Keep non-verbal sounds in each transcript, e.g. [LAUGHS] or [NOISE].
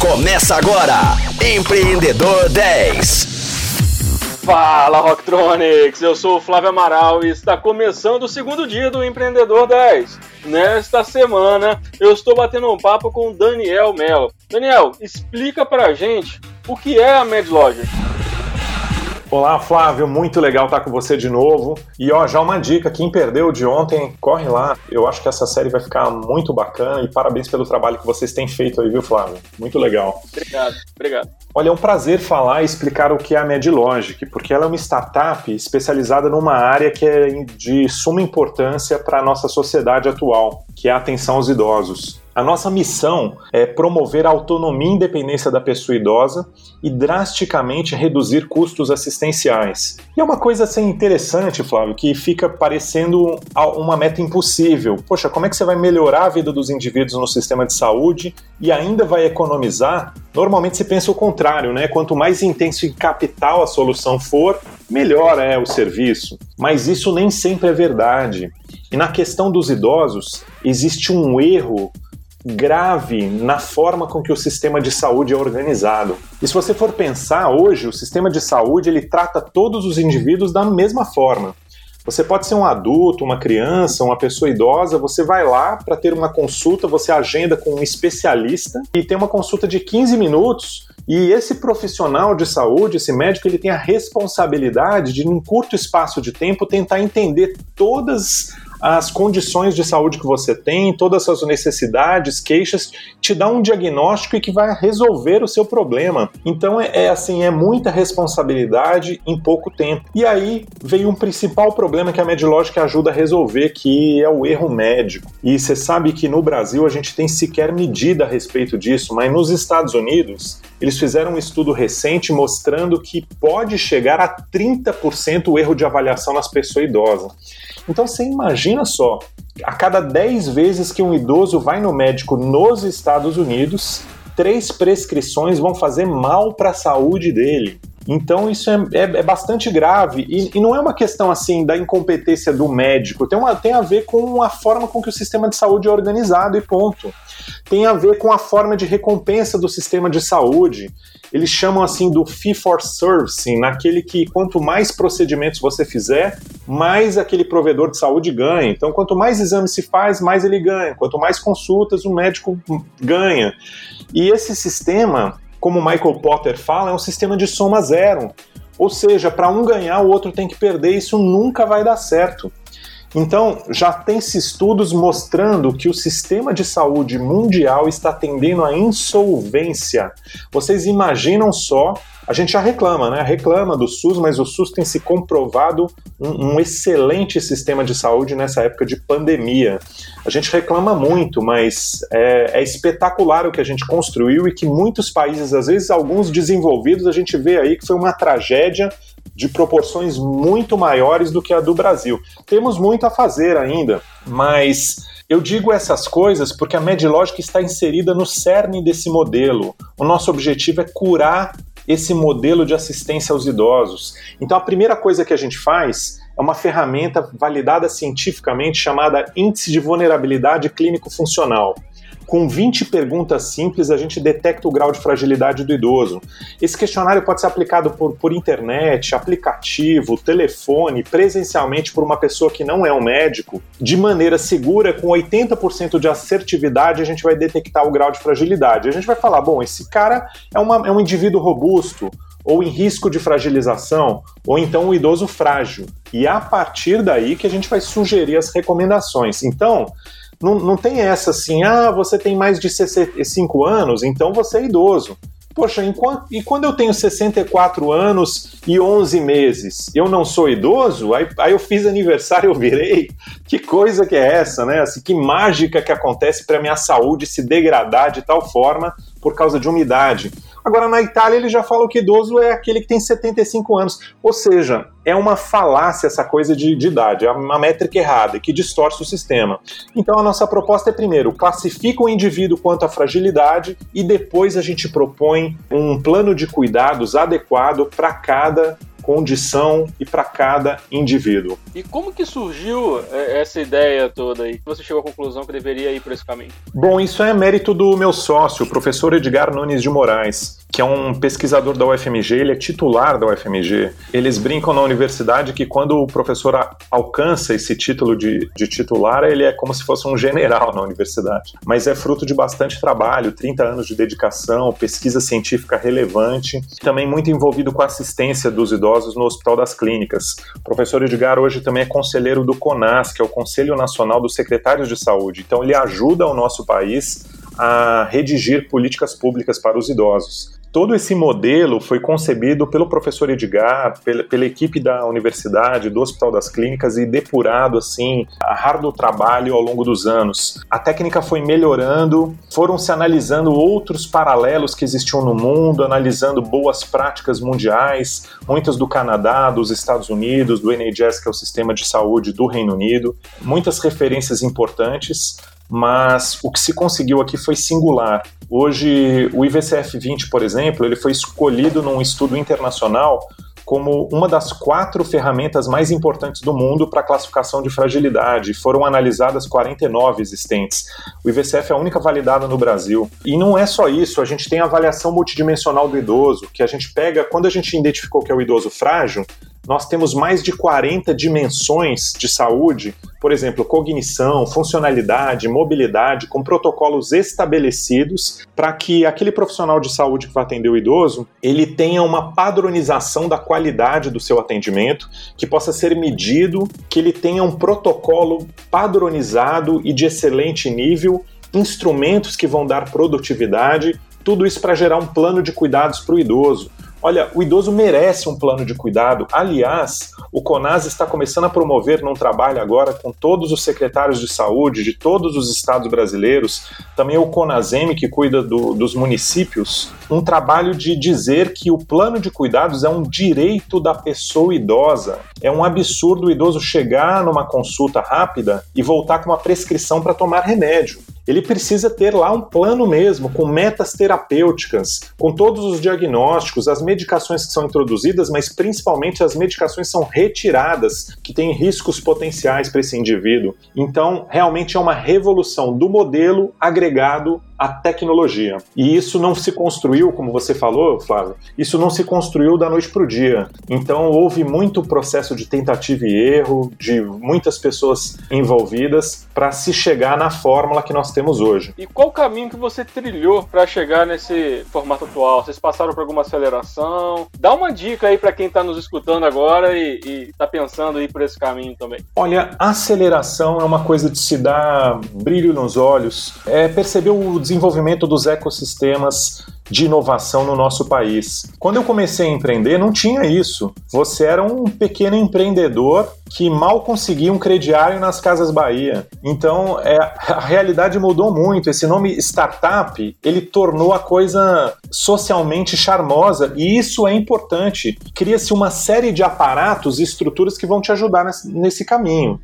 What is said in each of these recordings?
Começa agora, Empreendedor 10. Fala Rocktronics, eu sou o Flávio Amaral e está começando o segundo dia do Empreendedor 10. Nesta semana eu estou batendo um papo com o Daniel Mello. Daniel, explica pra gente o que é a MedLogic. Olá, Flávio, muito legal estar com você de novo. E ó, já uma dica, quem perdeu de ontem, corre lá. Eu acho que essa série vai ficar muito bacana e parabéns pelo trabalho que vocês têm feito aí, viu, Flávio? Muito legal. Obrigado, obrigado. Olha, é um prazer falar e explicar o que é a MedLogic, porque ela é uma startup especializada numa área que é de suma importância para a nossa sociedade atual, que é a atenção aos idosos. A nossa missão é promover a autonomia e independência da pessoa idosa e drasticamente reduzir custos assistenciais. E é uma coisa assim interessante, Flávio, que fica parecendo uma meta impossível. Poxa, como é que você vai melhorar a vida dos indivíduos no sistema de saúde e ainda vai economizar? Normalmente se pensa o contrário, né? Quanto mais intenso em capital a solução for, melhor é o serviço. Mas isso nem sempre é verdade. E na questão dos idosos, existe um erro grave na forma com que o sistema de saúde é organizado. E se você for pensar hoje, o sistema de saúde ele trata todos os indivíduos da mesma forma. Você pode ser um adulto, uma criança, uma pessoa idosa, você vai lá para ter uma consulta, você agenda com um especialista e tem uma consulta de 15 minutos. E esse profissional de saúde, esse médico, ele tem a responsabilidade de, num curto espaço de tempo, tentar entender todas as condições de saúde que você tem, todas as suas necessidades, queixas, te dá um diagnóstico e que vai resolver o seu problema. Então é, é assim, é muita responsabilidade em pouco tempo. E aí veio um principal problema que a Medlógica ajuda a resolver, que é o erro médico. E você sabe que no Brasil a gente tem sequer medida a respeito disso, mas nos Estados Unidos eles fizeram um estudo recente mostrando que pode chegar a 30% o erro de avaliação nas pessoas idosas. Então você imagina só, a cada 10 vezes que um idoso vai no médico nos Estados Unidos, três prescrições vão fazer mal para a saúde dele. Então isso é, é, é bastante grave e, e, não é uma questão assim da incompetência do médico, tem, uma, tem a ver com a forma com que o sistema de saúde é organizado e ponto. Tem a ver com a forma de recompensa do sistema de saúde eles chamam assim do fee for service, naquele que quanto mais procedimentos você fizer, mais aquele provedor de saúde ganha. Então, quanto mais exames se faz, mais ele ganha. Quanto mais consultas, o médico ganha. E esse sistema, como Michael Potter fala, é um sistema de soma zero. Ou seja, para um ganhar, o outro tem que perder. Isso nunca vai dar certo. Então, já tem-se estudos mostrando que o sistema de saúde mundial está tendendo à insolvência. Vocês imaginam só a gente já reclama, né? Reclama do SUS, mas o SUS tem se comprovado um, um, excelente sistema de saúde nessa época de pandemia. A gente reclama muito, mas é, é espetacular o que a gente construiu e que muitos países, às vezes alguns desenvolvidos, a gente vê aí que foi uma tragédia de proporções muito maiores do que a do Brasil. Temos muito a fazer ainda, mas eu digo essas coisas porque a MedLogic está inserida no cerne desse modelo. O nosso objetivo é curar esse modelo de assistência aos idosos. Então a primeira coisa que a gente faz é uma ferramenta validada cientificamente chamada Índice de Vulnerabilidade Clínico Funcional. Com 20 perguntas simples, a gente detecta o grau de fragilidade do idoso. Esse questionário pode ser aplicado por, por internet, aplicativo, telefone, presencialmente por uma pessoa que não é um médico. De maneira segura, com 80% de assertividade, a gente vai detectar o grau de fragilidade. A gente vai falar: bom, esse cara é, uma, é um indivíduo robusto, ou em risco de fragilização, ou então um idoso frágil. E é a partir daí que a gente vai sugerir as recomendações. Então, não, não tem essa assim, ah, você tem mais de 65 anos, então você é idoso. Poxa, e quando eu tenho 64 anos e 11 meses, eu não sou idoso? Aí, aí eu fiz aniversário, eu virei. Que coisa que é essa, né? Assim, que mágica que acontece para minha saúde se degradar de tal forma por causa de umidade. Agora, na Itália, ele já fala que idoso é aquele que tem 75 anos. Ou seja, é uma falácia essa coisa de, de idade, é uma métrica errada que distorce o sistema. Então, a nossa proposta é, primeiro, classifica o indivíduo quanto à fragilidade e depois a gente propõe um plano de cuidados adequado para cada condição e para cada indivíduo. E como que surgiu é, essa ideia toda aí? Você chegou à conclusão que deveria ir por esse caminho? Bom, isso é mérito do meu sócio, o professor Edgar Nunes de Moraes, que é um pesquisador da UFMG, ele é titular da UFMG. Eles brincam na universidade que quando o professor alcança esse título de, de titular, ele é como se fosse um general na universidade. Mas é fruto de bastante trabalho, 30 anos de dedicação, pesquisa científica relevante, também muito envolvido com a assistência dos idosos no Hospital das Clínicas. O professor Edgar hoje também é conselheiro do CONAS, que é o Conselho Nacional dos Secretários de Saúde. Então ele ajuda o nosso país a redigir políticas públicas para os idosos. Todo esse modelo foi concebido pelo professor Edgar, pela, pela, equipe da universidade, do Hospital das Clínicas e depurado assim a do trabalho ao longo dos anos. A técnica foi melhorando, foram se analisando outros paralelos que existiam no mundo, analisando boas práticas mundiais, muitas do Canadá, dos Estados Unidos, do NHS, que é o sistema de saúde do Reino Unido, muitas referências importantes mas o que se conseguiu aqui foi singular. Hoje, o IVCF-20, por exemplo, ele foi escolhido num estudo internacional como uma das quatro ferramentas mais importantes do mundo para classificação de fragilidade. Foram analisadas 49 existentes. O IVCF é a única validada no Brasil. E não é só isso, a gente tem a avaliação multidimensional do idoso, que a gente pega, quando a gente identificou que é o idoso frágil, nós temos mais de 40 dimensões de saúde, por exemplo, cognição, funcionalidade, mobilidade, com protocolos estabelecidos para que aquele profissional de saúde que vai atender o idoso, ele tenha uma padronização da qualidade do seu atendimento, que possa ser medido, que ele tenha um protocolo padronizado e de excelente nível, instrumentos que vão dar produtividade, tudo isso para gerar um plano de cuidados para o idoso Olha, o idoso merece um plano de cuidado. Aliás, o CONAS está começando a promover num trabalho agora com todos os secretários de saúde de todos os estados brasileiros, também o CONASEM, que cuida do, dos municípios, um trabalho de dizer que o plano de cuidados é um direito da pessoa idosa. É um absurdo o idoso chegar numa consulta rápida e voltar com uma prescrição para tomar remédio ele precisa ter lá um plano mesmo, com metas terapêuticas, com todos os diagnósticos, as medicações que são introduzidas, mas principalmente as medicações são retiradas, que têm riscos potenciais para esse indivíduo. Então, realmente é uma revolução do modelo agregado a tecnologia. E isso não se construiu, como você falou, Flávio, isso não se construiu da noite para o dia. Então houve muito processo de tentativa e erro, de muitas pessoas envolvidas para se chegar na fórmula que nós temos hoje. E qual o caminho que você trilhou para chegar nesse formato atual? Vocês passaram por alguma aceleração? Dá uma dica aí para quem está nos escutando agora e está pensando ir por esse caminho também. Olha, aceleração é uma coisa de se dar brilho nos olhos, é perceber o desenvolvimento dos ecossistemas de inovação no nosso país. Quando eu comecei a empreender, não tinha isso. Você era um pequeno empreendedor que mal conseguia um crediário nas Casas Bahia. Então, é, a realidade mudou muito. Esse nome startup, ele tornou a coisa socialmente charmosa e isso é importante. Cria-se uma série de aparatos e estruturas que vão te ajudar nesse, nesse caminho.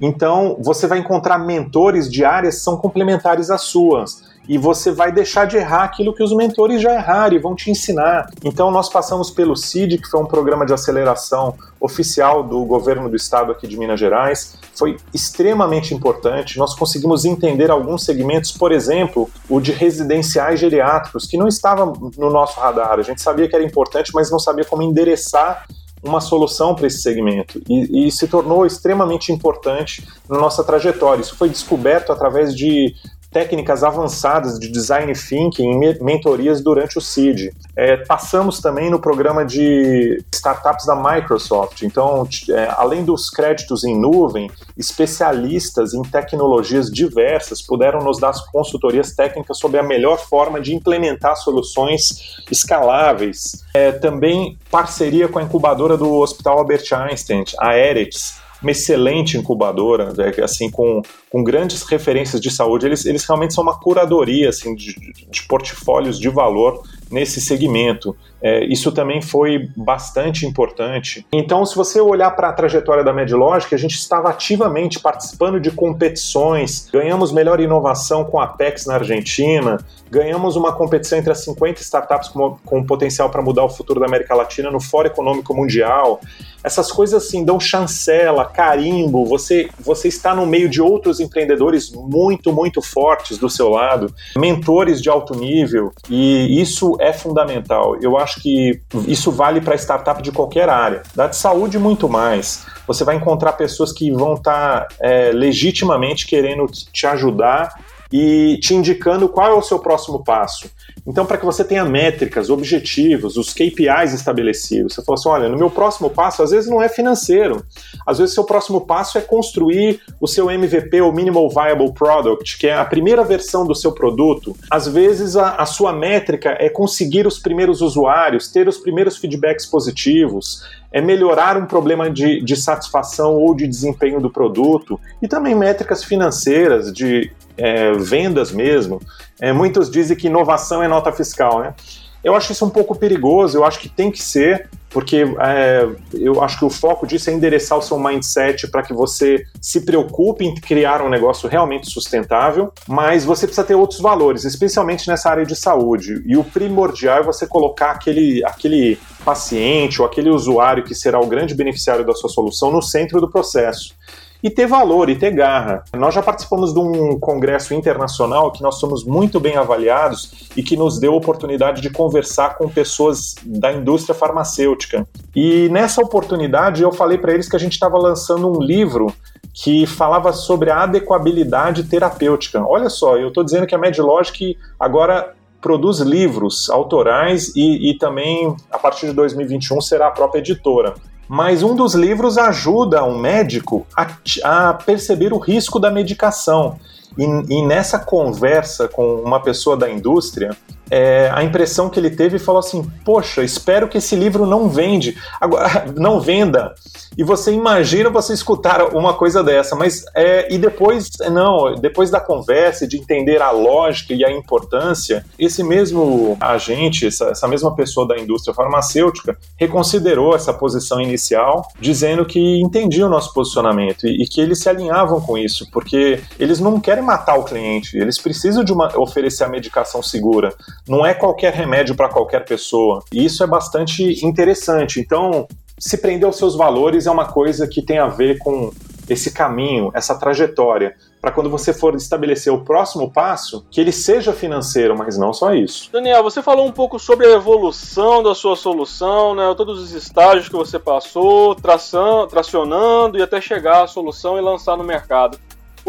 Então, você vai encontrar mentores de áreas que são complementares às suas e você vai deixar de errar aquilo que os mentores já erraram e vão te ensinar. Então nós passamos pelo CID, que foi um programa de aceleração oficial do governo do estado aqui de Minas Gerais, foi extremamente importante. Nós conseguimos entender alguns segmentos, por exemplo, o de residenciais geriátricos, que não estava no nosso radar. A gente sabia que era importante, mas não sabia como endereçar uma solução para esse segmento e, e, se tornou extremamente importante na nossa trajetória. Isso foi descoberto através de técnicas avançadas de design thinking em mentorias durante o CID. É, passamos também no programa de startups da Microsoft. Então, é, além dos créditos em nuvem, especialistas em tecnologias diversas puderam nos dar consultorias técnicas sobre a melhor forma de implementar soluções escaláveis. É, também parceria com a incubadora do Hospital Albert Einstein, a Eretz, uma excelente incubadora, né, assim, com, com grandes referências de saúde. Eles, eles realmente são uma curadoria assim, de, de portfólios de valor nesse segmento. É, isso também foi bastante importante. Então, se você olhar para a trajetória da Medlogic, a gente estava ativamente participando de competições, ganhamos melhor inovação com a Apex na Argentina, ganhamos uma competição entre as 50 startups com, com potencial para mudar o futuro da América Latina no Fórum Econômico Mundial. Essas coisas assim dão chancela, carimbo, você, você está no meio de outros empreendedores muito, muito fortes do seu lado, mentores de alto nível, e isso é fundamental. Eu acho que isso vale para startup de qualquer área. Da de saúde, muito mais. Você vai encontrar pessoas que vão estar tá, é, legitimamente querendo te ajudar e te indicando qual é o seu próximo passo. Então, para que você tenha métricas, objetivos, os KPIs estabelecidos, você fala assim: olha, no meu próximo passo, às vezes não é financeiro, às vezes seu próximo passo é construir o seu MVP, o Minimal Viable Product, que é a primeira versão do seu produto. Às vezes a, a sua métrica é conseguir os primeiros usuários, ter os primeiros feedbacks positivos, é melhorar um problema de, de satisfação ou de desempenho do produto, e também métricas financeiras de é, vendas mesmo. É, muitos dizem que inovação é nota fiscal, né? Eu acho isso um pouco perigoso, eu acho que tem que ser, porque é, eu acho que o foco disso é endereçar o seu mindset para que você se preocupe em criar um negócio realmente sustentável, mas você precisa ter outros valores, especialmente nessa área de saúde. E o primordial é você colocar aquele, aquele paciente ou aquele usuário que será o grande beneficiário da sua solução no centro do processo e ter valor e ter garra. Nós já participamos de um congresso internacional que nós somos muito bem avaliados e que nos deu a oportunidade de conversar com pessoas da indústria farmacêutica. E nessa oportunidade eu falei para eles que a gente estava lançando um livro que falava sobre a adequabilidade terapêutica. Olha só, eu estou dizendo que a MedLogic agora produz livros autorais e, e também, a partir de 2021, será a própria editora mas um dos livros ajuda um médico a, a perceber o risco da medicação. E, e, nessa conversa com uma pessoa da indústria, é, a impressão que ele teve falou assim: Poxa, espero que esse livro não vende, agora [LAUGHS] não venda. E você imagina você escutar uma coisa dessa, mas é, e depois, não, depois da conversa, de entender a lógica e a importância, esse mesmo agente, essa, essa mesma pessoa da indústria farmacêutica, reconsiderou essa posição inicial, dizendo que entendia o nosso posicionamento e, e que eles se alinhavam com isso, porque eles não querem matar o cliente, eles precisam de uma, oferecer a medicação segura. Não é qualquer remédio para qualquer pessoa. E isso é bastante interessante. Então, se prender aos seus valores é uma coisa que tem a ver com esse caminho, essa trajetória, para quando você for estabelecer o próximo passo, que ele seja financeiro, mas não só isso. Daniel, você falou um pouco sobre a evolução da sua solução, né, todos os estágios que você passou, tração, tracionando e até chegar à solução e lançar no mercado.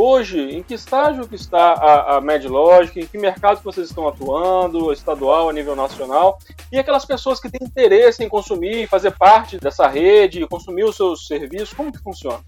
Hoje, em que estágio que está a, a MedLogic, em que mercado que vocês estão atuando, estadual, a nível nacional, e aquelas pessoas que têm interesse em consumir, fazer parte dessa rede, consumir os seus serviços, como que funciona?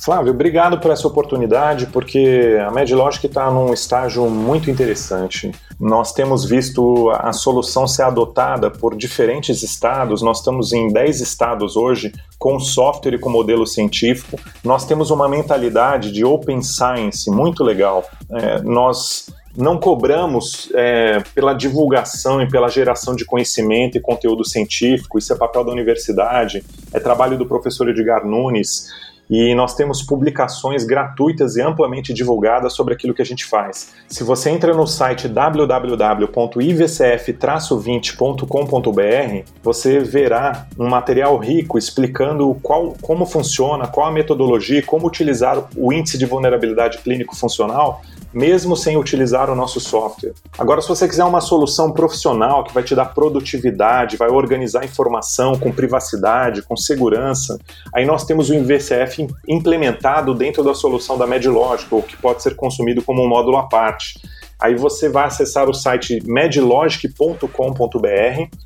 Flávio, obrigado por essa oportunidade, porque a MedLogic está num estágio muito interessante. Nós temos visto a solução ser adotada por diferentes estados, nós estamos em 10 estados hoje com software e com modelo científico. Nós temos uma mentalidade de open science muito legal. É, nós não cobramos é, pela divulgação e pela geração de conhecimento e conteúdo científico, isso é papel da universidade, é trabalho do professor Edgar Nunes e nós temos publicações gratuitas e amplamente divulgadas sobre aquilo que a gente faz. Se você entra no site www.ivcf-20.com.br, você verá um material rico explicando qual, como funciona, qual a metodologia, como utilizar o índice de vulnerabilidade clínico funcional mesmo sem utilizar o nosso software. Agora, se você quiser uma solução profissional que vai te dar produtividade, vai organizar informação com privacidade, com segurança, aí nós temos o InVCF implementado dentro da solução da MedLogic, ou que pode ser consumido como um módulo à parte. Aí você vai acessar o site medlogic.com.br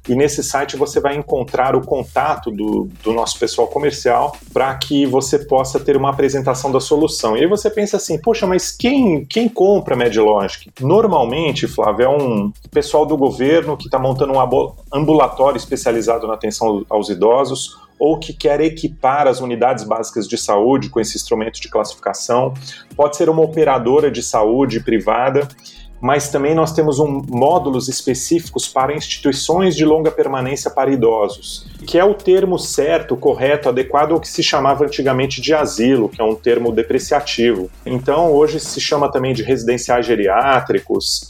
e nesse site você vai encontrar o contato do, do nosso pessoal comercial para que você possa ter uma apresentação da solução. E aí você pensa assim, poxa, mas quem, quem compra MedLogic? Normalmente, Flávio, é um pessoal do governo que está montando um ambulatório especializado na atenção aos idosos ou que quer equipar as unidades básicas de saúde com esse instrumento de classificação, pode ser uma operadora de saúde privada mas também nós temos um, módulos específicos para instituições de longa permanência para idosos, que é o termo certo, correto, adequado ao que se chamava antigamente de asilo, que é um termo depreciativo. Então, hoje se chama também de residenciais geriátricos,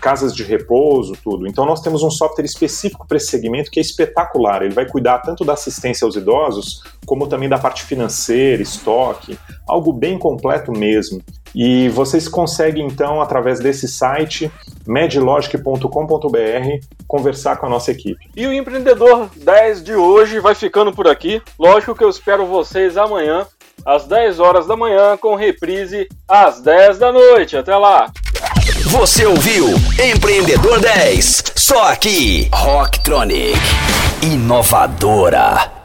casas de repouso, tudo. Então, nós temos um software específico para esse segmento que é espetacular. Ele vai cuidar tanto da assistência aos idosos, como também da parte financeira, estoque, algo bem completo mesmo. E vocês conseguem então, através desse site, medlogic.com.br, conversar com a nossa equipe. E o Empreendedor 10 de hoje vai ficando por aqui. Lógico que eu espero vocês amanhã, às 10 horas da manhã, com reprise às 10 da noite. Até lá! Você ouviu Empreendedor 10, só aqui, Rocktronic, inovadora.